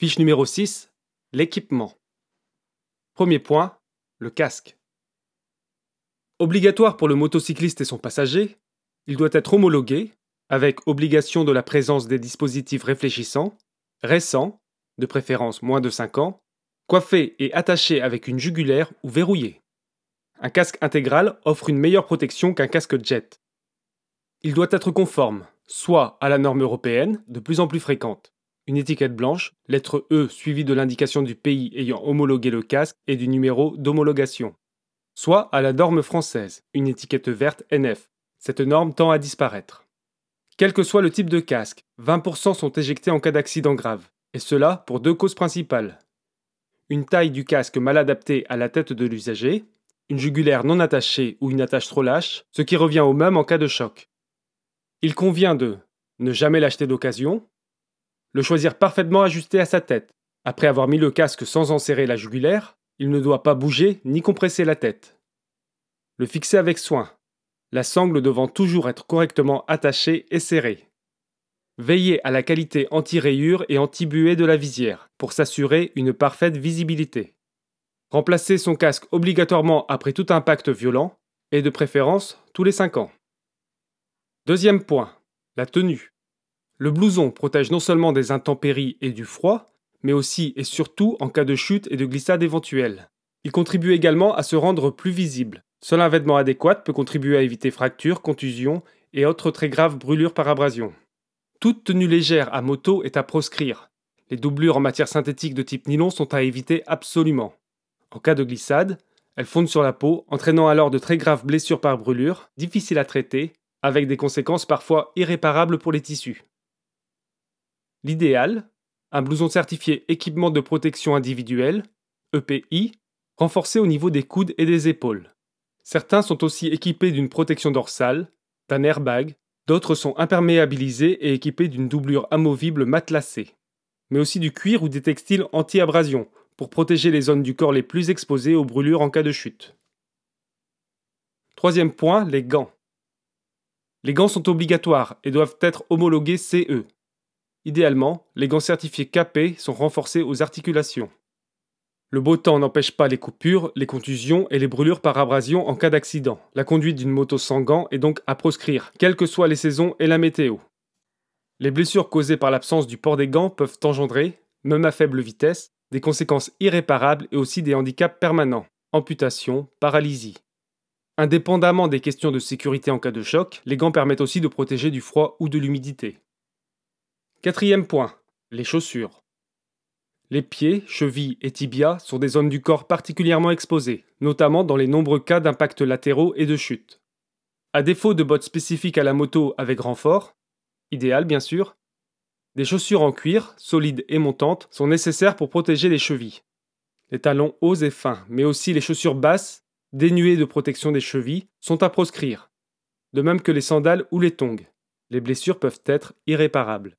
Fiche numéro 6. L'équipement. Premier point, le casque. Obligatoire pour le motocycliste et son passager, il doit être homologué, avec obligation de la présence des dispositifs réfléchissants, récents, de préférence moins de 5 ans, coiffé et attaché avec une jugulaire ou verrouillé. Un casque intégral offre une meilleure protection qu'un casque jet. Il doit être conforme, soit à la norme européenne, de plus en plus fréquente, une étiquette blanche, lettre E suivie de l'indication du pays ayant homologué le casque et du numéro d'homologation, soit à la norme française, une étiquette verte NF. Cette norme tend à disparaître. Quel que soit le type de casque, 20% sont éjectés en cas d'accident grave, et cela pour deux causes principales une taille du casque mal adaptée à la tête de l'usager, une jugulaire non attachée ou une attache trop lâche, ce qui revient au même en cas de choc. Il convient de ne jamais l'acheter d'occasion, le choisir parfaitement ajusté à sa tête. Après avoir mis le casque sans en serrer la jugulaire, il ne doit pas bouger ni compresser la tête. Le fixer avec soin, la sangle devant toujours être correctement attachée et serrée. Veillez à la qualité anti-rayure et anti-buée de la visière pour s'assurer une parfaite visibilité. Remplacez son casque obligatoirement après tout impact violent et de préférence tous les 5 ans. Deuxième point, la tenue. Le blouson protège non seulement des intempéries et du froid, mais aussi et surtout en cas de chute et de glissade éventuelle. Il contribue également à se rendre plus visible. Seul un vêtement adéquat peut contribuer à éviter fractures, contusions et autres très graves brûlures par abrasion. Toute tenue légère à moto est à proscrire. Les doublures en matière synthétique de type nylon sont à éviter absolument. En cas de glissade, elles fondent sur la peau, entraînant alors de très graves blessures par brûlure, difficiles à traiter, avec des conséquences parfois irréparables pour les tissus. L'idéal, un blouson certifié équipement de protection individuelle, EPI, renforcé au niveau des coudes et des épaules. Certains sont aussi équipés d'une protection dorsale, d'un airbag, D'autres sont imperméabilisés et équipés d'une doublure amovible matelassée, mais aussi du cuir ou des textiles anti-abrasion pour protéger les zones du corps les plus exposées aux brûlures en cas de chute. Troisième point, les gants. Les gants sont obligatoires et doivent être homologués CE. Idéalement, les gants certifiés KP sont renforcés aux articulations. Le beau temps n'empêche pas les coupures, les contusions et les brûlures par abrasion en cas d'accident. La conduite d'une moto sans gants est donc à proscrire, quelles que soient les saisons et la météo. Les blessures causées par l'absence du port des gants peuvent engendrer, même à faible vitesse, des conséquences irréparables et aussi des handicaps permanents, amputation, paralysie. Indépendamment des questions de sécurité en cas de choc, les gants permettent aussi de protéger du froid ou de l'humidité. Quatrième point, les chaussures. Les pieds, chevilles et tibias sont des zones du corps particulièrement exposées, notamment dans les nombreux cas d'impacts latéraux et de chute. À défaut de bottes spécifiques à la moto avec renfort, idéal bien sûr, des chaussures en cuir, solides et montantes, sont nécessaires pour protéger les chevilles. Les talons hauts et fins, mais aussi les chaussures basses, dénuées de protection des chevilles, sont à proscrire, de même que les sandales ou les tongs. Les blessures peuvent être irréparables.